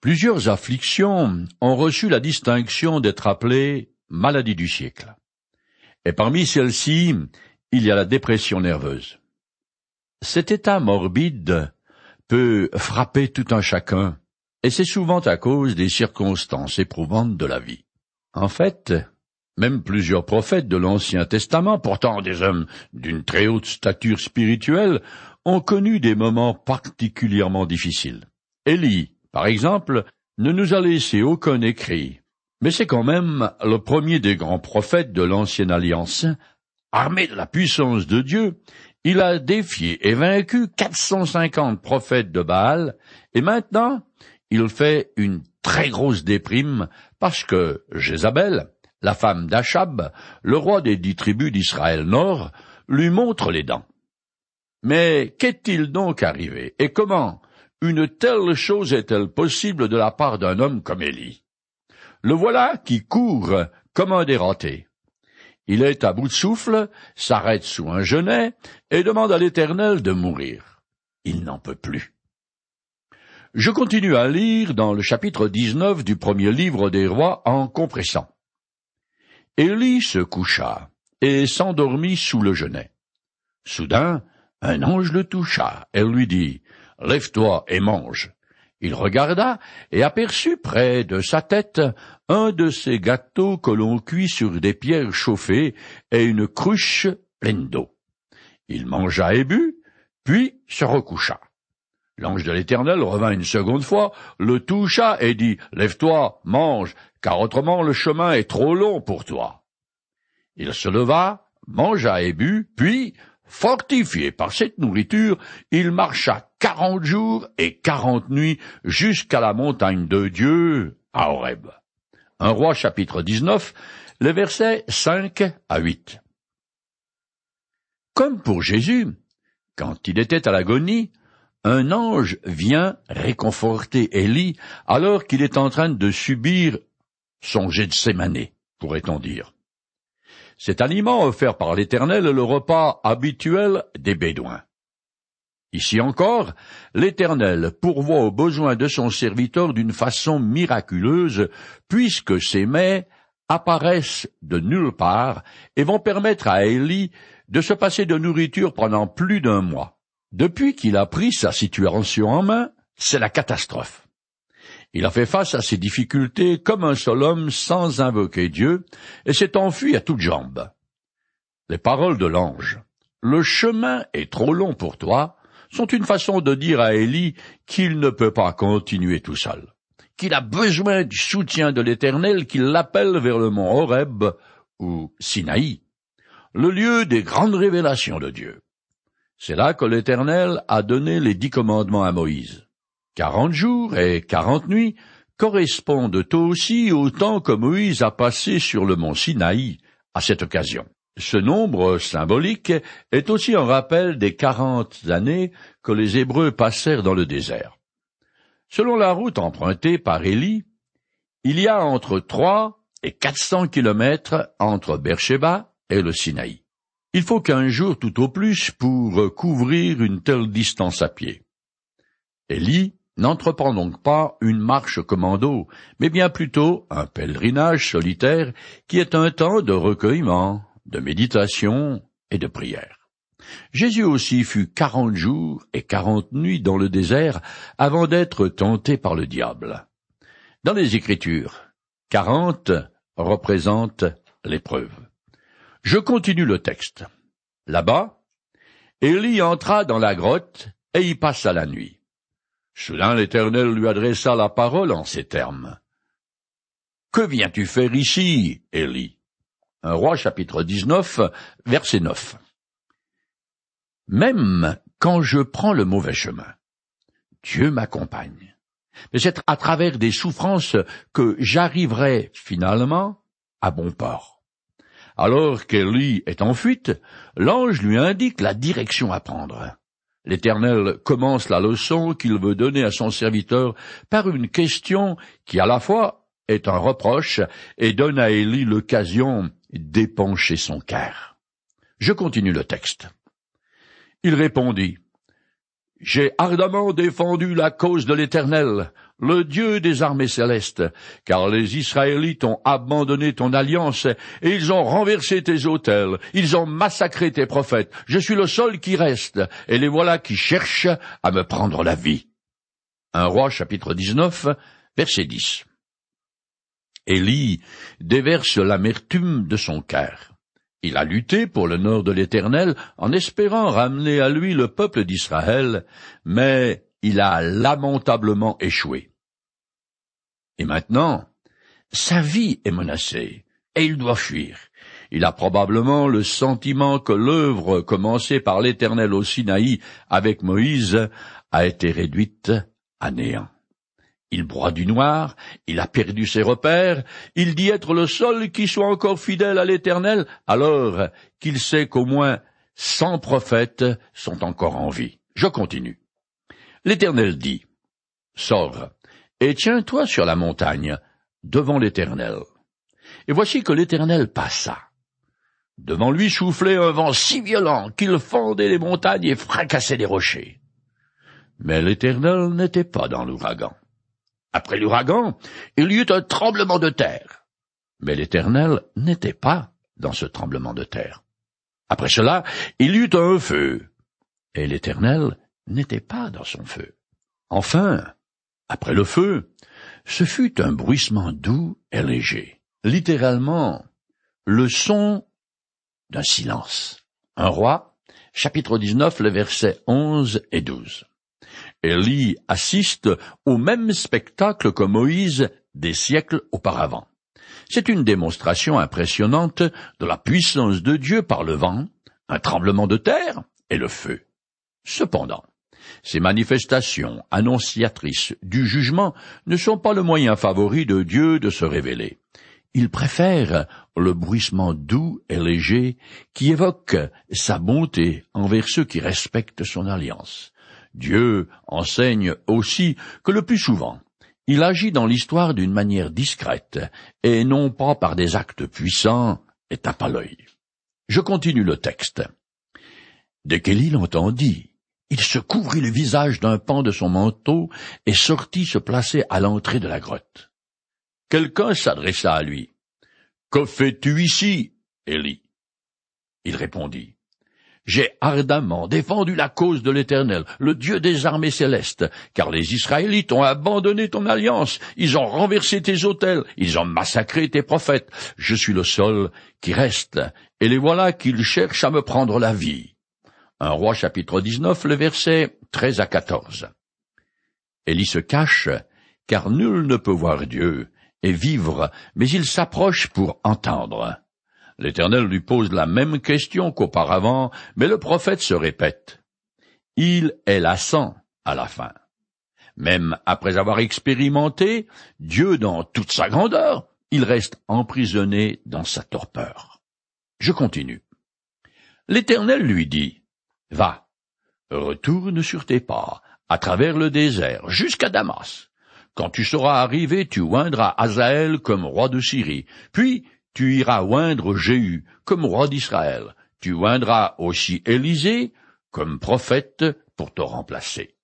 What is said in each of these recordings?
Plusieurs afflictions ont reçu la distinction d'être appelées maladies du siècle. Et parmi celles-ci, il y a la dépression nerveuse. Cet état morbide peut frapper tout un chacun, et c'est souvent à cause des circonstances éprouvantes de la vie. En fait, même plusieurs prophètes de l'Ancien Testament, pourtant des hommes d'une très haute stature spirituelle, ont connu des moments particulièrement difficiles. Élie, par exemple, ne nous a laissé aucun écrit, mais c'est quand même le premier des grands prophètes de l'ancienne alliance. Armé de la puissance de Dieu, il a défié et vaincu 450 prophètes de Baal, et maintenant, il fait une très grosse déprime parce que Jézabel, la femme d'Achab, le roi des dix tribus d'Israël Nord, lui montre les dents. Mais qu'est-il donc arrivé, et comment une telle chose est-elle possible de la part d'un homme comme Élie? Le voilà qui court comme un déranté. Il est à bout de souffle, s'arrête sous un genêt et demande à l'Éternel de mourir. Il n'en peut plus. Je continue à lire dans le chapitre 19 du premier livre des rois en compressant. Élie se coucha et s'endormit sous le genêt. Soudain, un ange le toucha et lui dit, Lève-toi et mange. Il regarda et aperçut près de sa tête un de ces gâteaux que l'on cuit sur des pierres chauffées et une cruche pleine d'eau. Il mangea et but, puis se recoucha. L'ange de l'Éternel revint une seconde fois, le toucha et dit, Lève-toi, mange, car autrement le chemin est trop long pour toi. Il se leva, mangea et but, puis Fortifié par cette nourriture, il marcha quarante jours et quarante nuits jusqu'à la montagne de Dieu, à Horeb. Un roi chapitre 19, les versets 5 à 8. Comme pour Jésus, quand il était à l'agonie, un ange vient réconforter Élie alors qu'il est en train de subir son jet de pourrait-on dire. Cet aliment offert par l'Éternel est le repas habituel des Bédouins. Ici encore, l'Éternel pourvoit aux besoins de son serviteur d'une façon miraculeuse, puisque ces mets apparaissent de nulle part et vont permettre à Élie de se passer de nourriture pendant plus d'un mois. Depuis qu'il a pris sa situation en main, c'est la catastrophe. Il a fait face à ses difficultés comme un seul homme sans invoquer Dieu, et s'est enfui à toutes jambes. Les paroles de l'ange, le chemin est trop long pour toi, sont une façon de dire à Élie qu'il ne peut pas continuer tout seul, qu'il a besoin du soutien de l'Éternel qui l'appelle vers le mont Horeb ou Sinaï, le lieu des grandes révélations de Dieu. C'est là que l'Éternel a donné les dix commandements à Moïse. Quarante jours et quarante nuits correspondent aussi au temps que Moïse a passé sur le mont Sinaï à cette occasion. Ce nombre symbolique est aussi un rappel des quarante années que les Hébreux passèrent dans le désert. Selon la route empruntée par Élie, il y a entre trois et quatre cents kilomètres entre Beersheba et le Sinaï. Il faut qu'un jour tout au plus pour couvrir une telle distance à pied. Élie n'entreprend donc pas une marche commando, mais bien plutôt un pèlerinage solitaire qui est un temps de recueillement, de méditation et de prière. Jésus aussi fut quarante jours et quarante nuits dans le désert avant d'être tenté par le diable. Dans les Écritures, quarante représente l'épreuve. Je continue le texte. Là-bas, Élie entra dans la grotte et y passa la nuit. Soudain l'Éternel lui adressa la parole en ces termes. Que viens-tu faire ici, Élie? Un roi chapitre 19, verset 9. Même quand je prends le mauvais chemin, Dieu m'accompagne. Mais c'est à travers des souffrances que j'arriverai finalement à bon port. Alors qu'Élie est en fuite, l'ange lui indique la direction à prendre. L'Éternel commence la leçon qu'il veut donner à son serviteur par une question qui à la fois est un reproche et donne à Élie l'occasion d'épancher son cœur. Je continue le texte. Il répondit, J'ai ardemment défendu la cause de l'Éternel. Le Dieu des armées célestes, car les Israélites ont abandonné ton alliance, et ils ont renversé tes autels, ils ont massacré tes prophètes. Je suis le seul qui reste, et les voilà qui cherchent à me prendre la vie. Un roi chapitre 19, verset 10. Élie déverse l'amertume de son cœur. Il a lutté pour le nord de l'Éternel en espérant ramener à lui le peuple d'Israël, mais il a lamentablement échoué. Et maintenant, sa vie est menacée, et il doit fuir. Il a probablement le sentiment que l'œuvre commencée par l'Éternel au Sinaï avec Moïse a été réduite à néant. Il broie du noir, il a perdu ses repères, il dit être le seul qui soit encore fidèle à l'Éternel, alors qu'il sait qu'au moins cent prophètes sont encore en vie. Je continue. L'Éternel dit, Sors, et tiens-toi sur la montagne, devant l'Éternel. Et voici que l'Éternel passa. Devant lui soufflait un vent si violent qu'il fendait les montagnes et fracassait les rochers. Mais l'Éternel n'était pas dans l'ouragan. Après l'ouragan, il y eut un tremblement de terre. Mais l'Éternel n'était pas dans ce tremblement de terre. Après cela, il y eut un feu. Et l'Éternel n'était pas dans son feu. Enfin, après le feu, ce fut un bruissement doux et léger. Littéralement, le son d'un silence. Un roi, chapitre 19, le verset 11 et 12. Élie assiste au même spectacle que Moïse des siècles auparavant. C'est une démonstration impressionnante de la puissance de Dieu par le vent, un tremblement de terre et le feu. Cependant, ces manifestations annonciatrices du jugement ne sont pas le moyen favori de Dieu de se révéler. Il préfère le bruissement doux et léger qui évoque sa bonté envers ceux qui respectent son alliance. Dieu enseigne aussi que le plus souvent, il agit dans l'histoire d'une manière discrète, et non pas par des actes puissants et tape à l'œil. Je continue le texte. Dès qu'Élie l'entendit, il se couvrit le visage d'un pan de son manteau et sortit se placer à l'entrée de la grotte. Quelqu'un s'adressa à lui. Que fais-tu ici, Élie? Il répondit. J'ai ardemment défendu la cause de l'Éternel, le Dieu des armées célestes, car les Israélites ont abandonné ton alliance, ils ont renversé tes autels, ils ont massacré tes prophètes. Je suis le seul qui reste, et les voilà qu'ils cherchent à me prendre la vie. Un roi chapitre 19, le verset 13 à 14. Élie se cache, car nul ne peut voir Dieu et vivre, mais il s'approche pour entendre. L'Éternel lui pose la même question qu'auparavant, mais le prophète se répète. Il est lassant à la fin. Même après avoir expérimenté Dieu dans toute sa grandeur, il reste emprisonné dans sa torpeur. Je continue. L'Éternel lui dit, Va, retourne sur tes pas, à travers le désert, jusqu'à Damas. Quand tu seras arrivé, tu oindras Azaël comme roi de Syrie, puis tu iras oindre Jéhu comme roi d'Israël. Tu oindras aussi Élisée comme prophète pour te remplacer.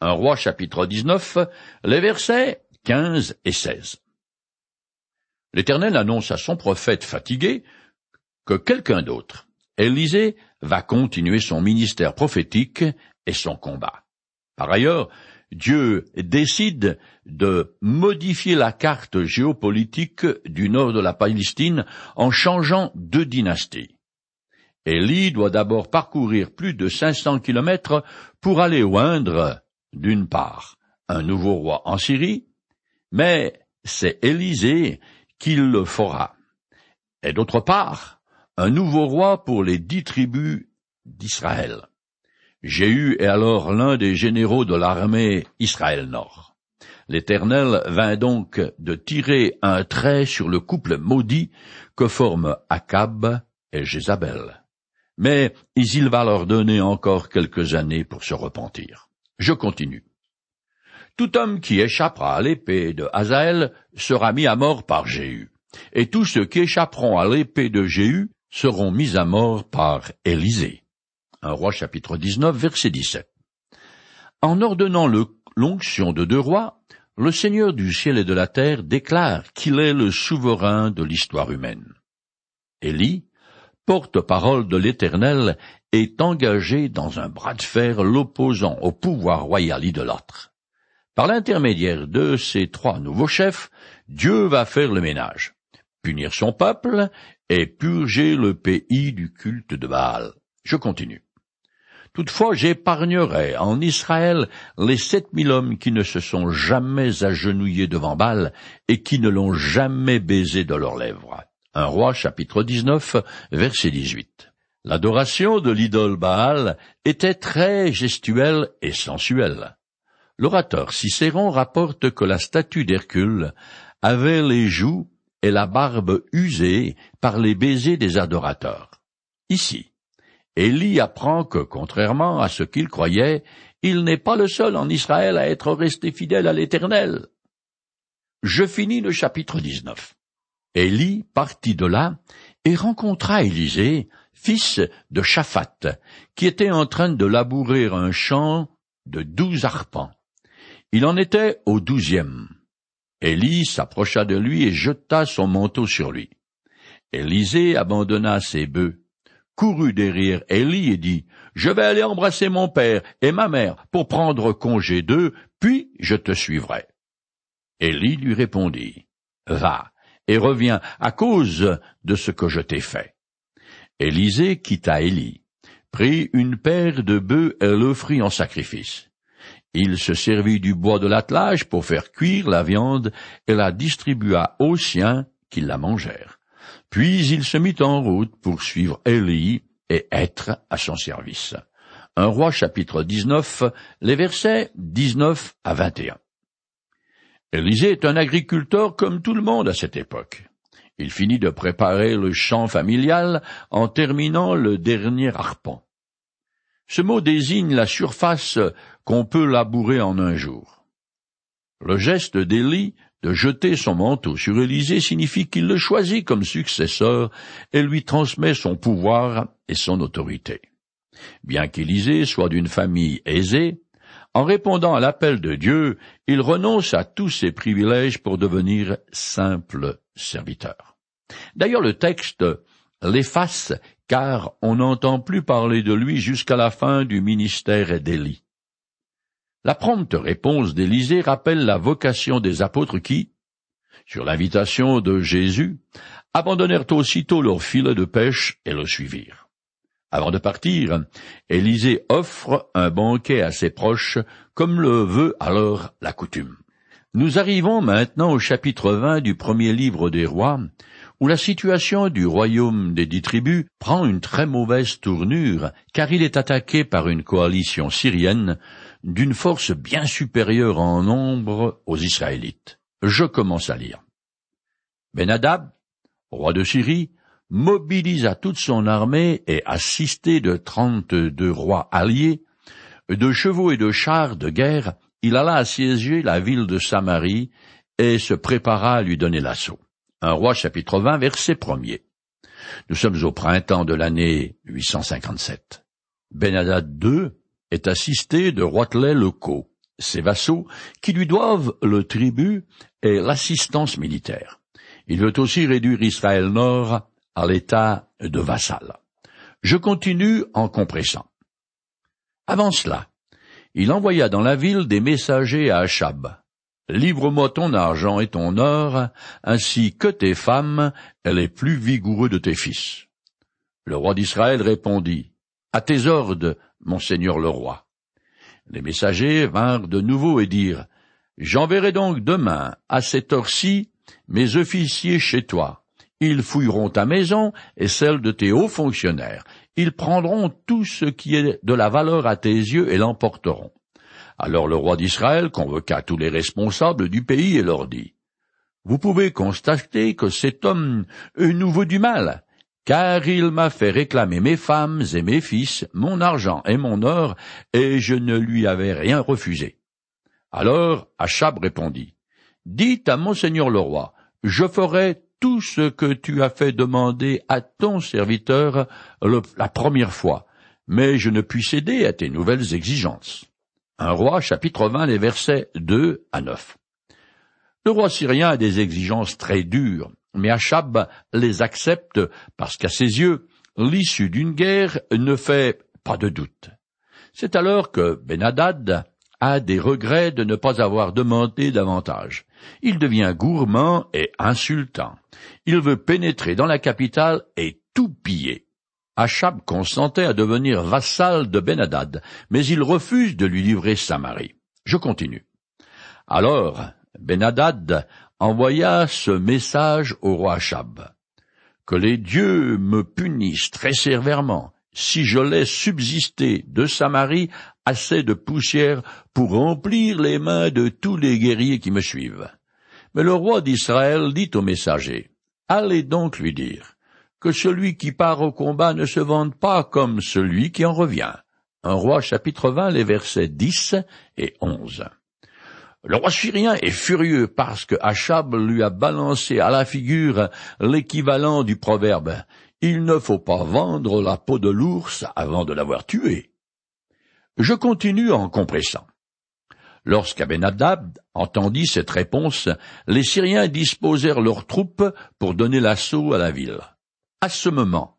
Un roi chapitre 19, les versets 15 et 16. L'Éternel annonce à son prophète fatigué que quelqu'un d'autre, Élisée, va continuer son ministère prophétique et son combat. Par ailleurs, Dieu décide de modifier la carte géopolitique du nord de la Palestine en changeant deux dynasties. Élie doit d'abord parcourir plus de 500 kilomètres pour aller oindre, d'une part, un nouveau roi en Syrie, mais c'est Élisée qui le fera, et d'autre part, un nouveau roi pour les dix tribus d'Israël. Jéhu est alors l'un des généraux de l'armée Israël Nord. L'Éternel vint donc de tirer un trait sur le couple maudit que forment Akab et Jézabel. Mais il va leur donner encore quelques années pour se repentir. Je continue. Tout homme qui échappera à l'épée de Hazaël sera mis à mort par Jéhu, et tous ceux qui échapperont à l'épée de Jéhu seront mis à mort par Élisée. Un roi chapitre 19 verset 17. En ordonnant l'onction de deux rois, le Seigneur du ciel et de la terre déclare qu'il est le souverain de l'histoire humaine. Élie, porte-parole de l'Éternel, est engagé dans un bras de fer l'opposant au pouvoir royal idolâtre. Par l'intermédiaire de ces trois nouveaux chefs, Dieu va faire le ménage, punir son peuple et purger le pays du culte de Baal. Je continue. Toutefois, j'épargnerai en Israël les sept mille hommes qui ne se sont jamais agenouillés devant Baal et qui ne l'ont jamais baisé de leurs lèvres. Un roi chapitre 19 verset 18. L'adoration de l'idole Baal était très gestuelle et sensuelle. L'orateur Cicéron rapporte que la statue d'Hercule avait les joues et la barbe usées par les baisers des adorateurs. Ici, Élie apprend que, contrairement à ce qu'il croyait, il n'est pas le seul en Israël à être resté fidèle à l'Éternel. Je finis le chapitre 19. Élie partit de là et rencontra Élisée, fils de Shaphat, qui était en train de labourer un champ de douze arpents. Il en était au douzième. Élie s'approcha de lui et jeta son manteau sur lui. Élisée abandonna ses bœufs courut derrière Élie et dit, Je vais aller embrasser mon père et ma mère pour prendre congé d'eux, puis je te suivrai. Élie lui répondit, Va, et reviens à cause de ce que je t'ai fait. Élisée quitta Élie, prit une paire de bœufs et l'offrit en sacrifice. Il se servit du bois de l'attelage pour faire cuire la viande et la distribua aux siens qui la mangèrent. Puis il se mit en route pour suivre Élie et être à son service. Un roi chapitre 19, les versets 19 à 21. Élisée est un agriculteur comme tout le monde à cette époque. Il finit de préparer le champ familial en terminant le dernier arpent. Ce mot désigne la surface qu'on peut labourer en un jour. Le geste d'Élie de jeter son manteau sur Élisée signifie qu'il le choisit comme successeur et lui transmet son pouvoir et son autorité. Bien qu'Élisée soit d'une famille aisée, en répondant à l'appel de Dieu, il renonce à tous ses privilèges pour devenir simple serviteur. D'ailleurs, le texte l'efface car on n'entend plus parler de lui jusqu'à la fin du ministère d'Élie. La prompte réponse d'Élisée rappelle la vocation des apôtres qui, sur l'invitation de Jésus, abandonnèrent aussitôt leur filet de pêche et le suivirent. Avant de partir, Élisée offre un banquet à ses proches, comme le veut alors la coutume. Nous arrivons maintenant au chapitre 20 du premier livre des rois, où la situation du royaume des dix tribus prend une très mauvaise tournure, car il est attaqué par une coalition syrienne d'une force bien supérieure en nombre aux Israélites. Je commence à lire. Benadab, roi de Syrie, mobilisa toute son armée et, assisté de trente-deux rois alliés, de chevaux et de chars de guerre, il alla assiéger la ville de Samarie et se prépara à lui donner l'assaut. Un roi chapitre 20 verset premier. Nous sommes au printemps de l'année 857. Benadad II est assisté de roitelets locaux, ses vassaux, qui lui doivent le tribut et l'assistance militaire. Il veut aussi réduire Israël Nord à l'état de vassal. Je continue en compressant. Avant cela, il envoya dans la ville des messagers à Achab. Livre-moi ton argent et ton or, ainsi que tes femmes et les plus vigoureux de tes fils. Le roi d'Israël répondit, À tes ordres, Monseigneur le roi. Les messagers vinrent de nouveau et dirent, J'enverrai donc demain, à cette heure-ci, mes officiers chez toi. Ils fouilleront ta maison et celle de tes hauts fonctionnaires. Ils prendront tout ce qui est de la valeur à tes yeux et l'emporteront. Alors le roi d'Israël convoqua tous les responsables du pays et leur dit, Vous pouvez constater que cet homme nous veut du mal, car il m'a fait réclamer mes femmes et mes fils, mon argent et mon or, et je ne lui avais rien refusé. Alors Achab répondit, Dites à monseigneur le roi, je ferai tout ce que tu as fait demander à ton serviteur la première fois, mais je ne puis céder à tes nouvelles exigences. Un roi chapitre 20 les versets 2 à 9. Le roi syrien a des exigences très dures, mais Achab les accepte parce qu'à ses yeux, l'issue d'une guerre ne fait pas de doute. C'est alors que Benadad a des regrets de ne pas avoir demandé davantage. Il devient gourmand et insultant. Il veut pénétrer dans la capitale et tout piller. Achab consentait à devenir vassal de Benadad, mais il refuse de lui livrer Samarie. Je continue. Alors, Benadad envoya ce message au roi Achab. Que les dieux me punissent très sévèrement si je laisse subsister de Samarie assez de poussière pour remplir les mains de tous les guerriers qui me suivent. Mais le roi d'Israël dit au messager, Allez donc lui dire que celui qui part au combat ne se vante pas comme celui qui en revient. Un roi chapitre 20, les versets 10 et 11. Le roi syrien est furieux parce que Achab lui a balancé à la figure l'équivalent du proverbe Il ne faut pas vendre la peau de l'ours avant de l'avoir tué. Je continue en compressant. Lorsqu'Abenadab entendit cette réponse, les Syriens disposèrent leurs troupes pour donner l'assaut à la ville. À ce moment,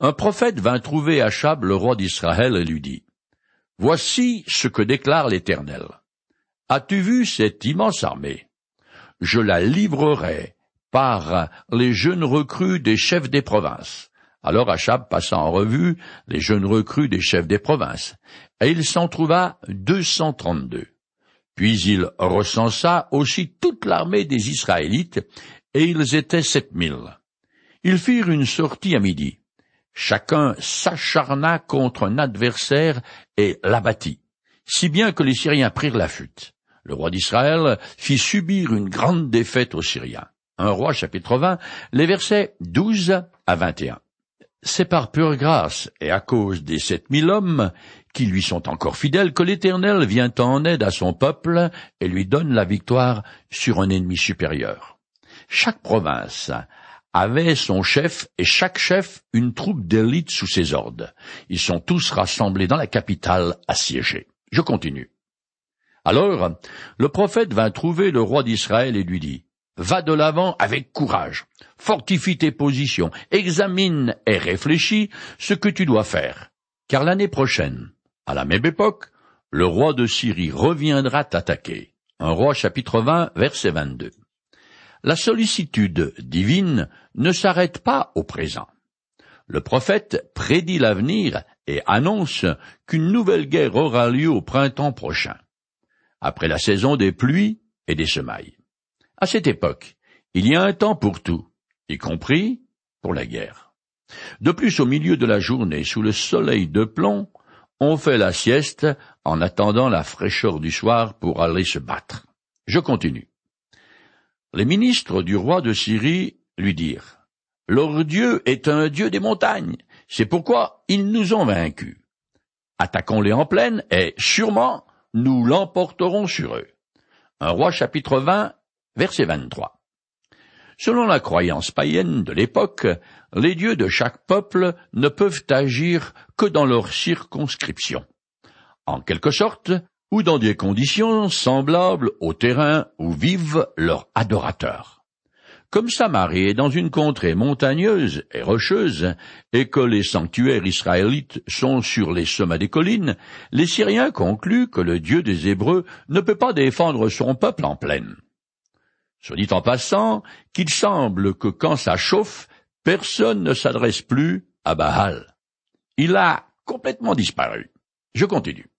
un prophète vint trouver Achab, le roi d'Israël, et lui dit, Voici ce que déclare l'Éternel. As-tu vu cette immense armée? Je la livrerai par les jeunes recrues des chefs des provinces. Alors Achab passa en revue les jeunes recrues des chefs des provinces, et il s'en trouva deux cent trente-deux. Puis il recensa aussi toute l'armée des Israélites, et ils étaient sept mille. Ils firent une sortie à midi. Chacun s'acharna contre un adversaire et l'abattit, si bien que les Syriens prirent la fuite le roi d'Israël fit subir une grande défaite aux Syriens. Un roi chapitre 20, les versets 12 à 21. C'est par pure grâce et à cause des sept mille hommes qui lui sont encore fidèles que l'Éternel vient en aide à son peuple et lui donne la victoire sur un ennemi supérieur. Chaque province avait son chef et chaque chef une troupe d'élite sous ses ordres. Ils sont tous rassemblés dans la capitale assiégée. Je continue. Alors, le prophète vint trouver le roi d'Israël et lui dit, Va de l'avant avec courage, fortifie tes positions, examine et réfléchis ce que tu dois faire, car l'année prochaine, à la même époque, le roi de Syrie reviendra t'attaquer. Un roi chapitre 20, verset 22. La sollicitude divine ne s'arrête pas au présent. Le prophète prédit l'avenir et annonce qu'une nouvelle guerre aura lieu au printemps prochain après la saison des pluies et des semailles. À cette époque, il y a un temps pour tout, y compris pour la guerre. De plus, au milieu de la journée, sous le soleil de plomb, on fait la sieste en attendant la fraîcheur du soir pour aller se battre. Je continue. Les ministres du roi de Syrie lui dirent, Leur Dieu est un Dieu des montagnes, c'est pourquoi ils nous ont vaincus. Attaquons-les en pleine, et sûrement nous l'emporterons sur eux. Un roi chapitre 20, verset 23. Selon la croyance païenne de l'époque, les dieux de chaque peuple ne peuvent agir que dans leur circonscription. En quelque sorte, ou dans des conditions semblables au terrain où vivent leurs adorateurs. Comme Samarie est dans une contrée montagneuse et rocheuse, et que les sanctuaires israélites sont sur les sommets des collines, les Syriens concluent que le Dieu des Hébreux ne peut pas défendre son peuple en plaine. Soit dit en passant qu'il semble que quand ça chauffe, personne ne s'adresse plus à Baal. Il a complètement disparu. Je continue.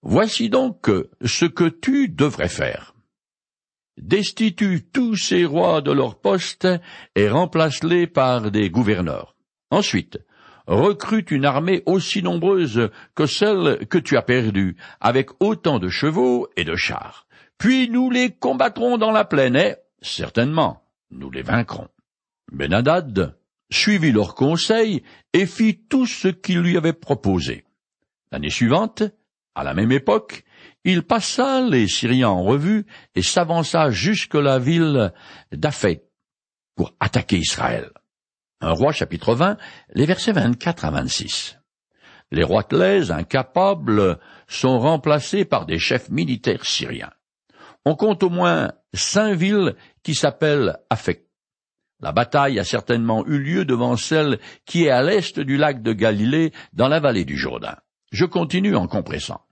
Voici donc ce que tu devrais faire destitue tous ces rois de leur poste et remplace-les par des gouverneurs. Ensuite, recrute une armée aussi nombreuse que celle que tu as perdue, avec autant de chevaux et de chars. Puis nous les combattrons dans la plaine et, certainement, nous les vaincrons. Benadad suivit leurs conseils et fit tout ce qu'ils lui avaient proposé. L'année suivante, à la même époque, il passa les Syriens en revue et s'avança jusque la ville d'Aphek pour attaquer Israël. Un roi chapitre 20, les versets 24 à 26. Les roitelets incapables sont remplacés par des chefs militaires syriens. On compte au moins cinq villes qui s'appellent Afek. La bataille a certainement eu lieu devant celle qui est à l'est du lac de Galilée, dans la vallée du Jourdain. Je continue en compressant.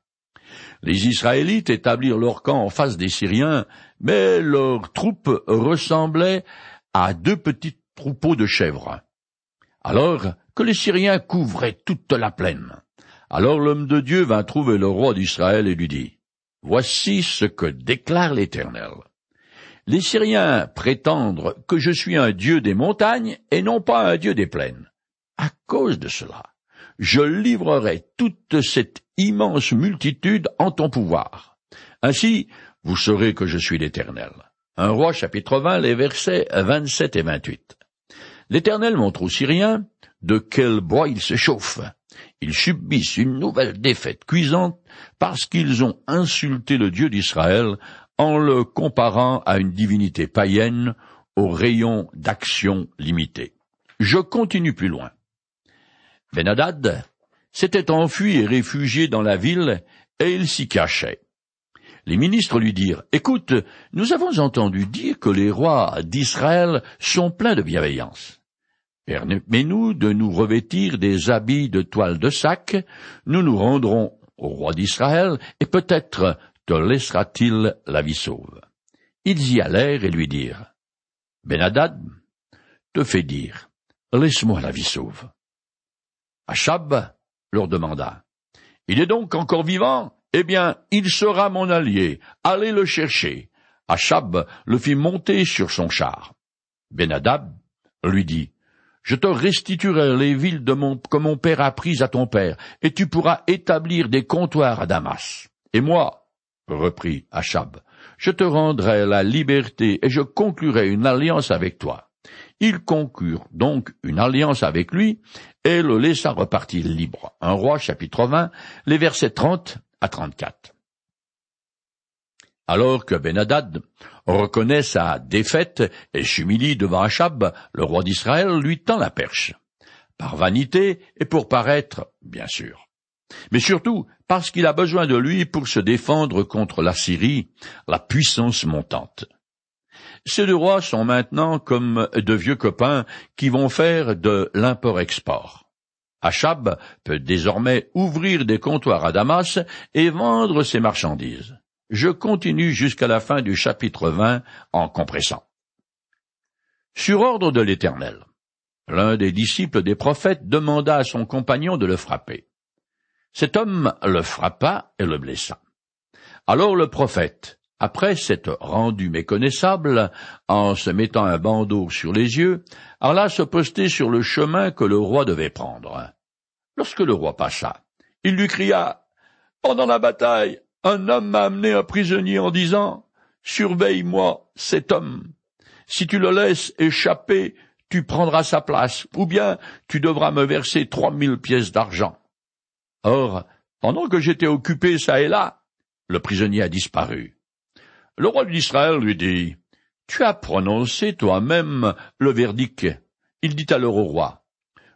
Les Israélites établirent leur camp en face des Syriens, mais leurs troupes ressemblaient à deux petits troupeaux de chèvres. Alors que les Syriens couvraient toute la plaine. Alors l'homme de Dieu vint trouver le roi d'Israël et lui dit, Voici ce que déclare l'Éternel. Les Syriens prétendent que je suis un Dieu des montagnes et non pas un Dieu des plaines. À cause de cela, je livrerai toute cette immense multitude en ton pouvoir. Ainsi, vous saurez que je suis l'Éternel. Un roi chapitre 20, les versets 27 et 28. L'Éternel montre aux Syriens de quel bois ils se chauffent. Ils subissent une nouvelle défaite cuisante parce qu'ils ont insulté le Dieu d'Israël en le comparant à une divinité païenne au rayon d'action limité. Je continue plus loin. Benadad s'était enfui et réfugié dans la ville, et il s'y cachait. Les ministres lui dirent, Écoute, nous avons entendu dire que les rois d'Israël sont pleins de bienveillance. Permets-nous de nous revêtir des habits de toile de sac, nous nous rendrons au roi d'Israël, et peut-être te laissera-t-il la vie sauve. Ils y allèrent et lui dirent, Benadad te fait dire, laisse-moi la vie sauve. Achab leur demanda, Il est donc encore vivant? Eh bien, il sera mon allié, allez le chercher. Achab le fit monter sur son char. Benadab lui dit, Je te restituerai les villes que mon père a prises à ton père, et tu pourras établir des comptoirs à Damas. Et moi, reprit Achab, je te rendrai la liberté et je conclurai une alliance avec toi. Il conclurent donc une alliance avec lui et le laissa repartir libre. Un roi chapitre 20, les versets 30 à 34. Alors que Benadad reconnaît sa défaite et s'humilie devant Achab, le roi d'Israël lui tend la perche. Par vanité et pour paraître, bien sûr mais surtout parce qu'il a besoin de lui pour se défendre contre la Syrie, la puissance montante. Ces deux rois sont maintenant comme de vieux copains qui vont faire de l'import-export. Achab peut désormais ouvrir des comptoirs à Damas et vendre ses marchandises. Je continue jusqu'à la fin du chapitre 20 en compressant. Sur ordre de l'Éternel, l'un des disciples des prophètes demanda à son compagnon de le frapper. Cet homme le frappa et le blessa. Alors le prophète, après s'être rendu méconnaissable, en se mettant un bandeau sur les yeux, alla se poster sur le chemin que le roi devait prendre. Lorsque le roi passa, il lui cria Pendant la bataille, un homme m'a amené un prisonnier en disant Surveille-moi cet homme. Si tu le laisses échapper, tu prendras sa place, ou bien tu devras me verser trois mille pièces d'argent. Or, pendant que j'étais occupé çà et là, le prisonnier a disparu. Le roi d'Israël lui dit, Tu as prononcé toi-même le verdict. Il dit alors au roi,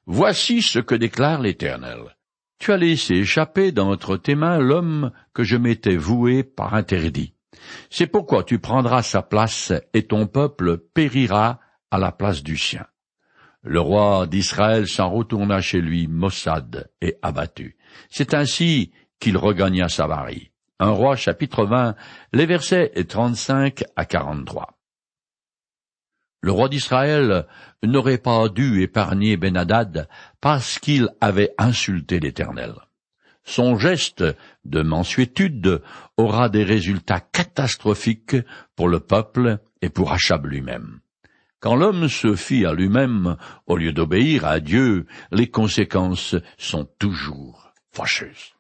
Voici ce que déclare l'Éternel. Tu as laissé échapper d'entre tes mains l'homme que je m'étais voué par interdit. C'est pourquoi tu prendras sa place et ton peuple périra à la place du sien. Le roi d'Israël s'en retourna chez lui maussade et abattu. C'est ainsi qu'il regagna Samarie. Un roi chapitre 20, les versets 35 à 43. Le roi d'Israël n'aurait pas dû épargner Benadad parce qu'il avait insulté l'Éternel. Son geste de mansuétude aura des résultats catastrophiques pour le peuple et pour Achab lui-même. Quand l'homme se fie à lui-même au lieu d'obéir à Dieu, les conséquences sont toujours fâcheuses.